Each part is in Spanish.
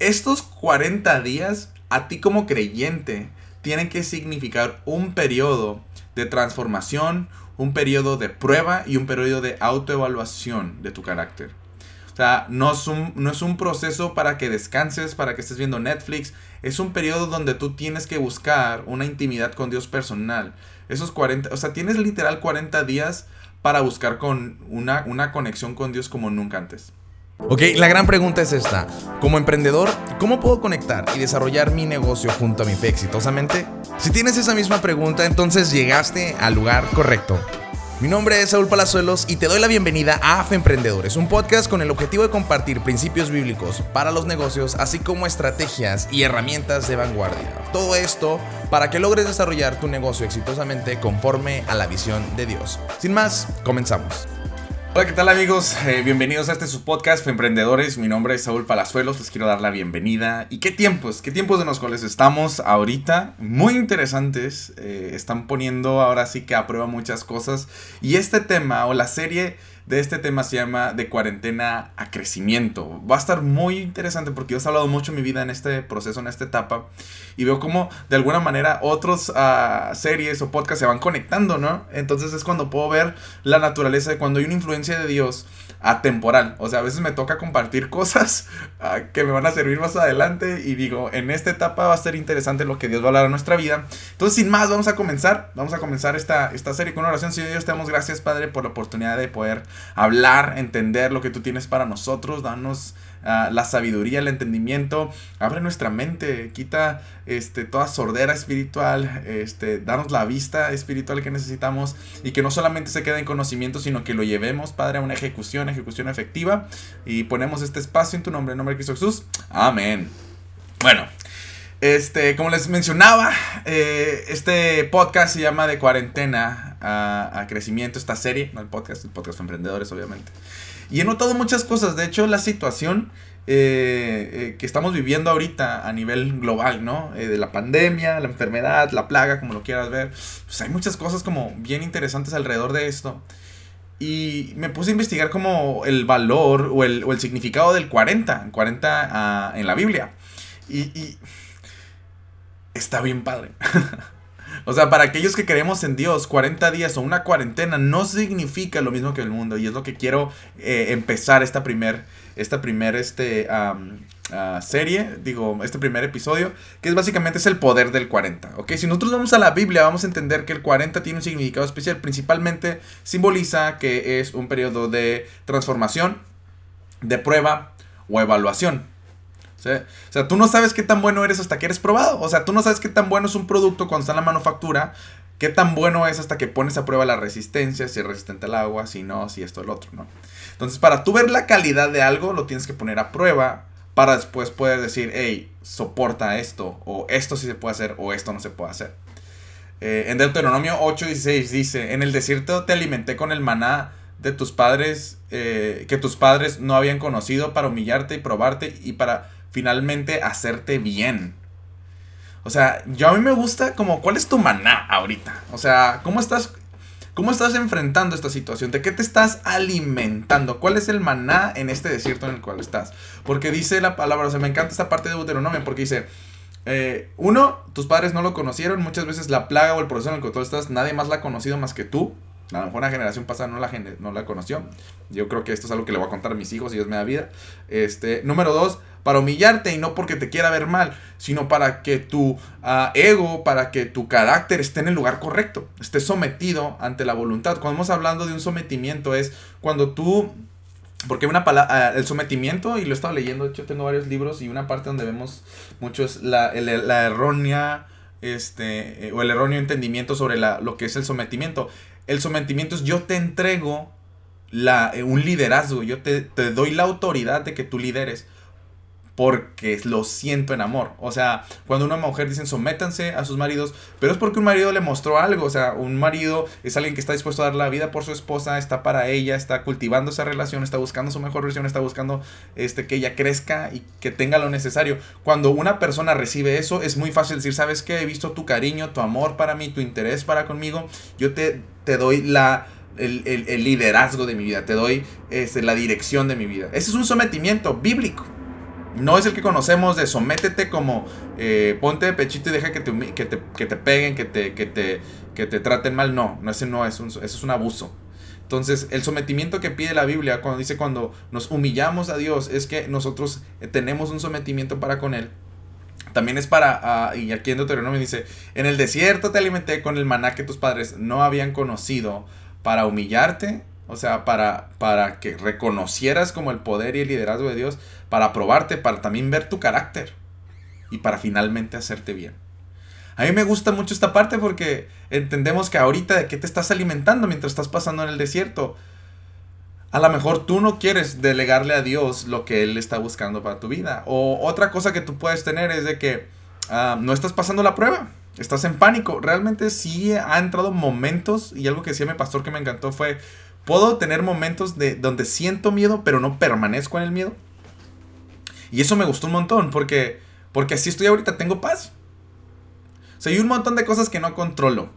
estos 40 días, a ti como creyente, tienen que significar un periodo de transformación, un periodo de prueba y un periodo de autoevaluación de tu carácter. O sea, no es, un, no es un proceso para que descanses, para que estés viendo Netflix. Es un periodo donde tú tienes que buscar una intimidad con Dios personal. Esos 40, o sea, tienes literal 40 días para buscar con una, una conexión con Dios como nunca antes. Ok, la gran pregunta es esta. Como emprendedor, ¿cómo puedo conectar y desarrollar mi negocio junto a mi fe exitosamente? Si tienes esa misma pregunta, entonces llegaste al lugar correcto. Mi nombre es Saúl Palazuelos y te doy la bienvenida a AFE Emprendedores, un podcast con el objetivo de compartir principios bíblicos para los negocios, así como estrategias y herramientas de vanguardia. Todo esto para que logres desarrollar tu negocio exitosamente conforme a la visión de Dios. Sin más, comenzamos. Hola, ¿qué tal amigos? Eh, bienvenidos a este su podcast Emprendedores. Mi nombre es Saúl Palazuelos, les quiero dar la bienvenida. ¿Y qué tiempos? ¿Qué tiempos en los cuales estamos ahorita? Muy interesantes. Eh, están poniendo ahora sí que a prueba muchas cosas. Y este tema o la serie de este tema se llama De cuarentena a crecimiento. Va a estar muy interesante porque yo he hablado mucho en mi vida en este proceso, en esta etapa. Y veo como de alguna manera otros uh, series o podcasts se van conectando, ¿no? Entonces es cuando puedo ver la naturaleza de cuando hay una influencia de Dios atemporal. O sea, a veces me toca compartir cosas uh, que me van a servir más adelante. Y digo, en esta etapa va a ser interesante lo que Dios va a hablar a nuestra vida. Entonces, sin más, vamos a comenzar. Vamos a comenzar esta, esta serie con una oración. Señor Dios, te damos gracias, Padre, por la oportunidad de poder hablar, entender lo que tú tienes para nosotros, danos uh, la sabiduría, el entendimiento, abre nuestra mente, quita este, toda sordera espiritual, este, danos la vista espiritual que necesitamos y que no solamente se quede en conocimiento, sino que lo llevemos, Padre, a una ejecución, ejecución efectiva y ponemos este espacio en tu nombre, en nombre de Cristo Jesús. Amén. Bueno, este, como les mencionaba, eh, este podcast se llama De Cuarentena a, a, Crecimiento, esta serie, no el podcast, el podcast de emprendedores, obviamente. Y he notado muchas cosas, de hecho, la situación eh, eh, que estamos viviendo ahorita a nivel global, ¿no? Eh, de la pandemia, la enfermedad, la plaga, como lo quieras ver, pues hay muchas cosas como bien interesantes alrededor de esto. Y me puse a investigar como el valor o el, o el significado del 40, 40 uh, en la Biblia. Y, y está bien padre. o sea, para aquellos que creemos en Dios, 40 días o una cuarentena no significa lo mismo que el mundo. Y es lo que quiero eh, empezar esta primer, esta primer este, um, serie, digo, este primer episodio, que es básicamente es el poder del 40. ¿ok? Si nosotros vamos a la Biblia, vamos a entender que el 40 tiene un significado especial. Principalmente simboliza que es un periodo de transformación, de prueba o evaluación. O sea, tú no sabes qué tan bueno eres hasta que eres probado. O sea, tú no sabes qué tan bueno es un producto cuando está en la manufactura. Qué tan bueno es hasta que pones a prueba la resistencia, si es resistente al agua, si no, si esto, el otro, ¿no? Entonces, para tú ver la calidad de algo, lo tienes que poner a prueba para después poder decir, hey, soporta esto, o esto sí se puede hacer, o esto no se puede hacer. Eh, en Deuteronomio 8:16 dice, en el desierto te alimenté con el maná de tus padres, eh, que tus padres no habían conocido, para humillarte y probarte y para finalmente hacerte bien. O sea, yo a mí me gusta como, ¿cuál es tu maná ahorita? O sea, ¿cómo estás, cómo estás enfrentando esta situación? ¿De qué te estás alimentando? ¿Cuál es el maná en este desierto en el cual estás? Porque dice la palabra, o sea, me encanta esta parte de Deuteronomio porque dice, eh, uno, tus padres no lo conocieron, muchas veces la plaga o el proceso en el que tú estás, nadie más la ha conocido más que tú. A lo mejor una generación pasada no la, no la conoció. Yo creo que esto es algo que le voy a contar a mis hijos y Dios me da vida. Este, número dos, para humillarte y no porque te quiera ver mal, sino para que tu uh, ego, para que tu carácter esté en el lugar correcto, esté sometido ante la voluntad. Cuando estamos hablando de un sometimiento es cuando tú porque una palabra, el sometimiento, y lo he estado leyendo, de hecho tengo varios libros y una parte donde vemos mucho es la, el, la errónea, este, o el erróneo entendimiento sobre la, lo que es el sometimiento. El sometimiento es yo te entrego la, un liderazgo, yo te, te doy la autoridad de que tú lideres porque lo siento en amor. O sea, cuando una mujer dice sométanse a sus maridos, pero es porque un marido le mostró algo. O sea, un marido es alguien que está dispuesto a dar la vida por su esposa, está para ella, está cultivando esa relación, está buscando su mejor versión, está buscando este, que ella crezca y que tenga lo necesario. Cuando una persona recibe eso, es muy fácil decir, ¿sabes qué? He visto tu cariño, tu amor para mí, tu interés para conmigo. Yo te, te doy la... El, el, el liderazgo de mi vida, te doy este, la dirección de mi vida. Ese es un sometimiento bíblico. No es el que conocemos de sométete como eh, ponte de pechito y deja que te, que te, que te peguen, que te, que, te, que te traten mal. No, no ese no es un, eso es un abuso. Entonces, el sometimiento que pide la Biblia, cuando dice cuando nos humillamos a Dios, es que nosotros eh, tenemos un sometimiento para con Él. También es para, ah, y aquí en Deuteronomio dice, en el desierto te alimenté con el maná que tus padres no habían conocido para humillarte, o sea, para, para que reconocieras como el poder y el liderazgo de Dios, para probarte, para también ver tu carácter y para finalmente hacerte bien. A mí me gusta mucho esta parte porque entendemos que ahorita de qué te estás alimentando mientras estás pasando en el desierto. A lo mejor tú no quieres delegarle a Dios lo que Él está buscando para tu vida. O otra cosa que tú puedes tener es de que ah, no estás pasando la prueba. Estás en pánico. Realmente sí ha entrado momentos, y algo que decía mi pastor que me encantó fue, puedo tener momentos de donde siento miedo, pero no permanezco en el miedo. Y eso me gustó un montón, porque, porque así estoy ahorita, tengo paz. O sea, hay un montón de cosas que no controlo.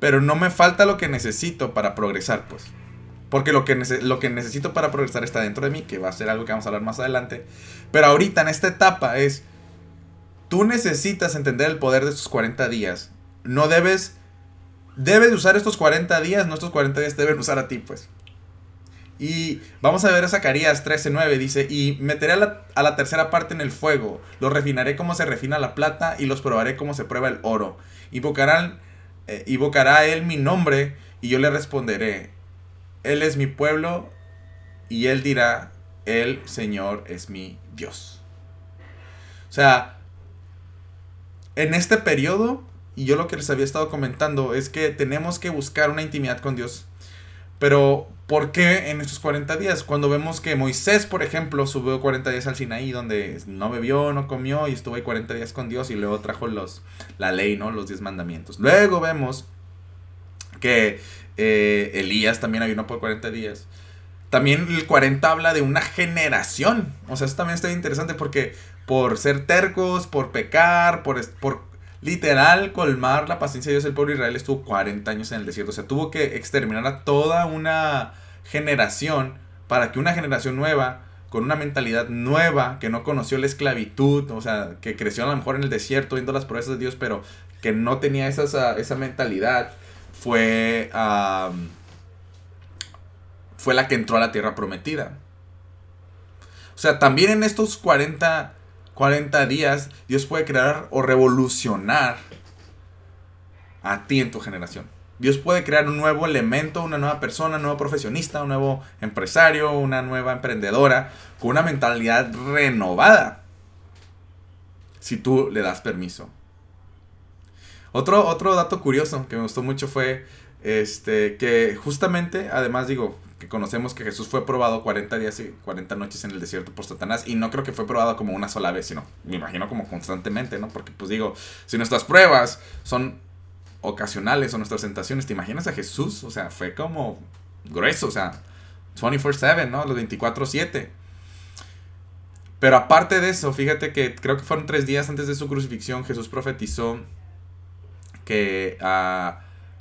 Pero no me falta lo que necesito para progresar, pues. Porque lo que, lo que necesito para progresar está dentro de mí, que va a ser algo que vamos a hablar más adelante. Pero ahorita, en esta etapa, es... Tú necesitas entender el poder de estos 40 días. No debes... Debes usar estos 40 días, no estos 40 días deben usar a ti, pues. Y vamos a ver a Zacarías 13:9, dice, y meteré a la, a la, tercera parte en el fuego, los refinaré como se refina la plata y los probaré como se prueba el oro. Invocarán, eh, invocará él mi nombre y yo le responderé, él es mi pueblo y él dirá, el Señor es mi Dios. O sea, en este periodo, y yo lo que les había estado comentando, es que tenemos que buscar una intimidad con Dios. Pero ¿Por qué en estos 40 días? Cuando vemos que Moisés, por ejemplo, subió 40 días al Sinaí, donde no bebió, no comió y estuvo ahí 40 días con Dios y luego trajo los, la ley, ¿no? Los 10 mandamientos. Luego vemos que eh, Elías también ayunó por 40 días. También el 40 habla de una generación. O sea, eso también está interesante porque por ser tercos, por pecar, por, por literal colmar la paciencia de Dios, el pueblo de Israel estuvo 40 años en el desierto. O sea, tuvo que exterminar a toda una generación para que una generación nueva, con una mentalidad nueva, que no conoció la esclavitud, o sea, que creció a lo mejor en el desierto viendo las promesas de Dios, pero que no tenía esa, esa mentalidad, fue, fue la que entró a la tierra prometida. O sea, también en estos 40 40 días, Dios puede crear o revolucionar a ti en tu generación. Dios puede crear un nuevo elemento, una nueva persona, un nuevo profesionista, un nuevo empresario, una nueva emprendedora, con una mentalidad renovada. Si tú le das permiso. Otro, otro dato curioso que me gustó mucho fue este, que justamente, además digo, que conocemos que Jesús fue probado 40 días y 40 noches en el desierto por Satanás y no creo que fue probado como una sola vez, sino me imagino como constantemente, ¿no? Porque pues digo, si nuestras pruebas son ocasionales o nuestras tentaciones, ¿te imaginas a Jesús? O sea, fue como grueso, o sea, 24/7, ¿no? Los 24/7. Pero aparte de eso, fíjate que creo que fueron tres días antes de su crucifixión, Jesús profetizó que...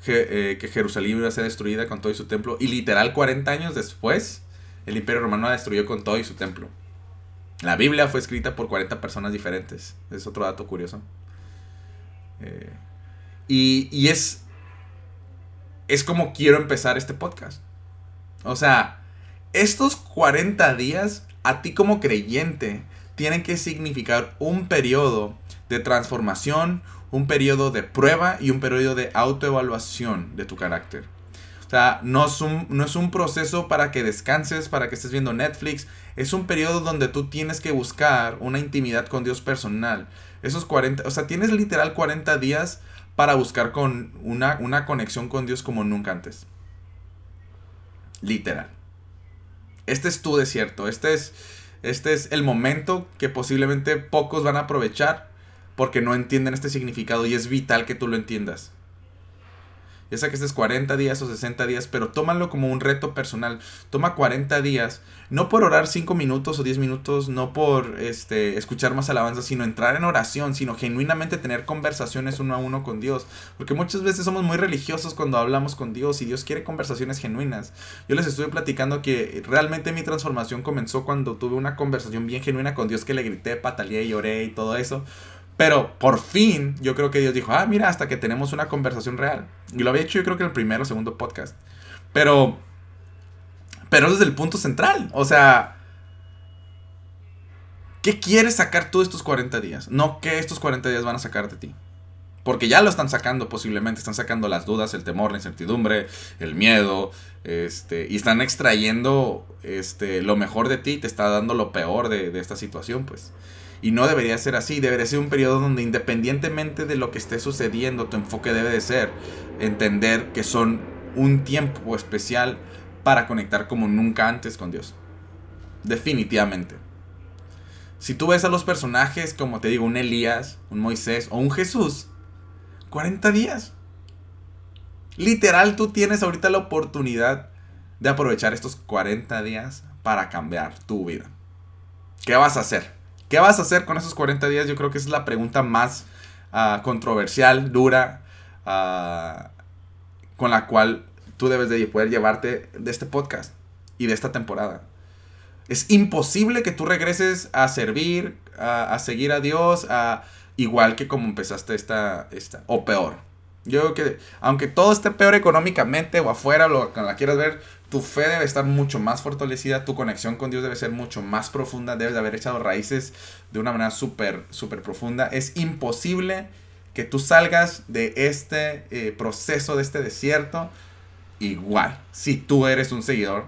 eh, que Jerusalén iba a ser destruida con todo y su templo. Y literal 40 años después, el imperio romano la destruyó con todo y su templo. La Biblia fue escrita por 40 personas diferentes. Es otro dato curioso. Eh, y, y es, es como quiero empezar este podcast. O sea, estos 40 días, a ti como creyente, tienen que significar un periodo de transformación, un periodo de prueba y un periodo de autoevaluación de tu carácter. O sea, no es, un, no es un proceso para que descanses, para que estés viendo Netflix. Es un periodo donde tú tienes que buscar una intimidad con Dios personal. Esos 40, o sea, tienes literal 40 días para buscar con una, una conexión con Dios como nunca antes. Literal. Este es tu desierto. Este es, este es el momento que posiblemente pocos van a aprovechar porque no entienden este significado y es vital que tú lo entiendas. Ya sea que estés 40 días o 60 días, pero tómalo como un reto personal. Toma 40 días, no por orar 5 minutos o 10 minutos, no por este, escuchar más alabanza, sino entrar en oración, sino genuinamente tener conversaciones uno a uno con Dios. Porque muchas veces somos muy religiosos cuando hablamos con Dios y Dios quiere conversaciones genuinas. Yo les estuve platicando que realmente mi transformación comenzó cuando tuve una conversación bien genuina con Dios que le grité, pataleé y lloré y todo eso. Pero por fin, yo creo que Dios dijo, ah, mira, hasta que tenemos una conversación real. Y lo había hecho yo creo que en el primero o segundo podcast. Pero, pero es el punto central. O sea, ¿qué quieres sacar tú de estos 40 días? No qué estos 40 días van a sacar de ti. Porque ya lo están sacando posiblemente, están sacando las dudas, el temor, la incertidumbre, el miedo, este, y están extrayendo este, lo mejor de ti, te está dando lo peor de esta situación, pues. Y no debería ser así, debería ser un periodo donde independientemente de lo que esté sucediendo, tu enfoque debe de ser entender que son un tiempo especial para conectar como nunca antes con Dios. Definitivamente. Si tú ves a los personajes como te digo, un Elías, un Moisés o un Jesús, 40 días. Literal, tú tienes ahorita la oportunidad de aprovechar estos 40 días para cambiar tu vida. ¿Qué vas a hacer? ¿Qué vas a hacer con esos 40 días? Yo creo que es la pregunta más uh, controversial, dura, uh, con la cual tú debes de poder llevarte de este podcast y de esta temporada. Es imposible que tú regreses a servir, a, a seguir a Dios, a, igual que como empezaste esta, esta, o peor. Yo creo que, aunque todo esté peor económicamente o afuera, lo que la quieras ver, tu fe debe estar mucho más fortalecida, tu conexión con Dios debe ser mucho más profunda, debes de haber echado raíces de una manera súper, súper profunda. Es imposible que tú salgas de este eh, proceso, de este desierto, igual, si tú eres un seguidor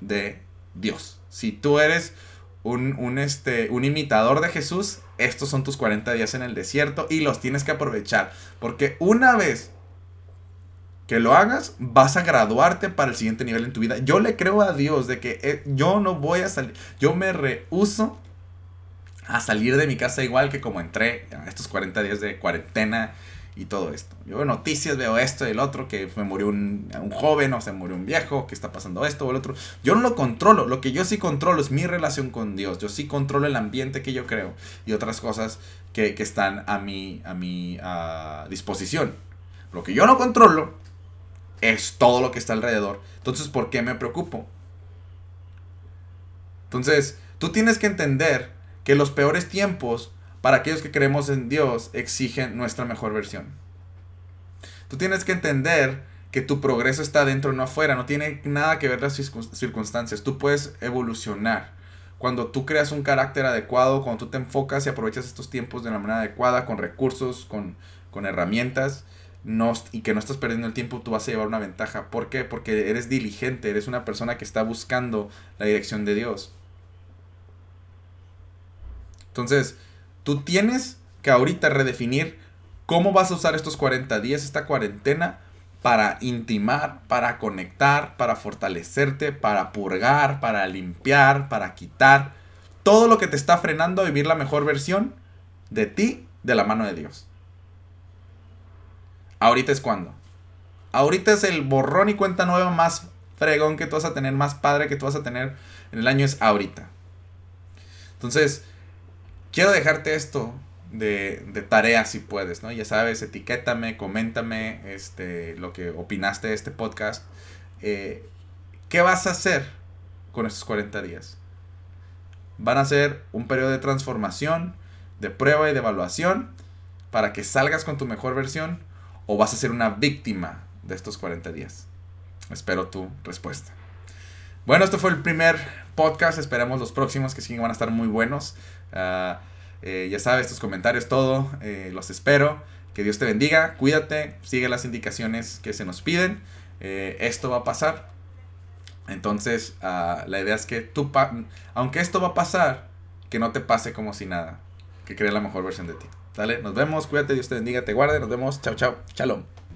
de Dios. Si tú eres un, un, este, un imitador de Jesús, estos son tus 40 días en el desierto y los tienes que aprovechar. Porque una vez que lo hagas, vas a graduarte para el siguiente nivel en tu vida. Yo le creo a Dios de que eh, yo no voy a salir, yo me rehuso a salir de mi casa igual que como entré a estos 40 días de cuarentena y todo esto. Yo veo noticias, veo esto y el otro, que me murió un, un, joven o se murió un viejo, que está pasando esto o el otro. Yo no lo controlo, lo que yo sí controlo es mi relación con Dios. Yo sí controlo el ambiente que yo creo y otras cosas que, que están a mi, a mi a disposición. Lo que yo no controlo es todo lo que está alrededor. Entonces, ¿por qué me preocupo? Entonces, tú tienes que entender que los peores tiempos para aquellos que creemos en Dios exigen nuestra mejor versión. Tú tienes que entender que tu progreso está dentro, no afuera. No tiene nada que ver las circunstancias. Tú puedes evolucionar. Cuando tú creas un carácter adecuado, cuando tú te enfocas y aprovechas estos tiempos de la manera adecuada, con recursos, con, con herramientas, no, y que no estás perdiendo el tiempo, tú vas a llevar una ventaja. ¿Por qué? Porque eres diligente, eres una persona que está buscando la dirección de Dios. Entonces, tú tienes que ahorita redefinir cómo vas a usar estos 40 días, esta cuarentena, para intimar, para conectar, para fortalecerte, para purgar, para limpiar, para quitar todo lo que te está frenando a vivir la mejor versión de ti de la mano de Dios. Ahorita es cuando. Ahorita es el borrón y cuenta nueva más fregón que tú vas a tener, más padre que tú vas a tener en el año es ahorita. Entonces, quiero dejarte esto de, de tarea si puedes, ¿no? Ya sabes, etiquétame, coméntame este, lo que opinaste de este podcast. Eh, ¿Qué vas a hacer con estos 40 días? Van a ser un periodo de transformación, de prueba y de evaluación para que salgas con tu mejor versión o vas a ser una víctima de estos 40 días? Espero tu respuesta. Bueno, esto fue el primer podcast. Esperamos los próximos que sí van a estar muy buenos. Uh, eh, ya sabes, tus comentarios, todo. Eh, los espero. Que Dios te bendiga. Cuídate. Sigue las indicaciones que se nos piden. Eh, esto va a pasar. Entonces, uh, la idea es que tú, aunque esto va a pasar, que no te pase como si nada. Que crees la mejor versión de ti. Dale, nos vemos, cuídate, Dios te bendiga, te guarde, nos vemos, chao, chao, shalom.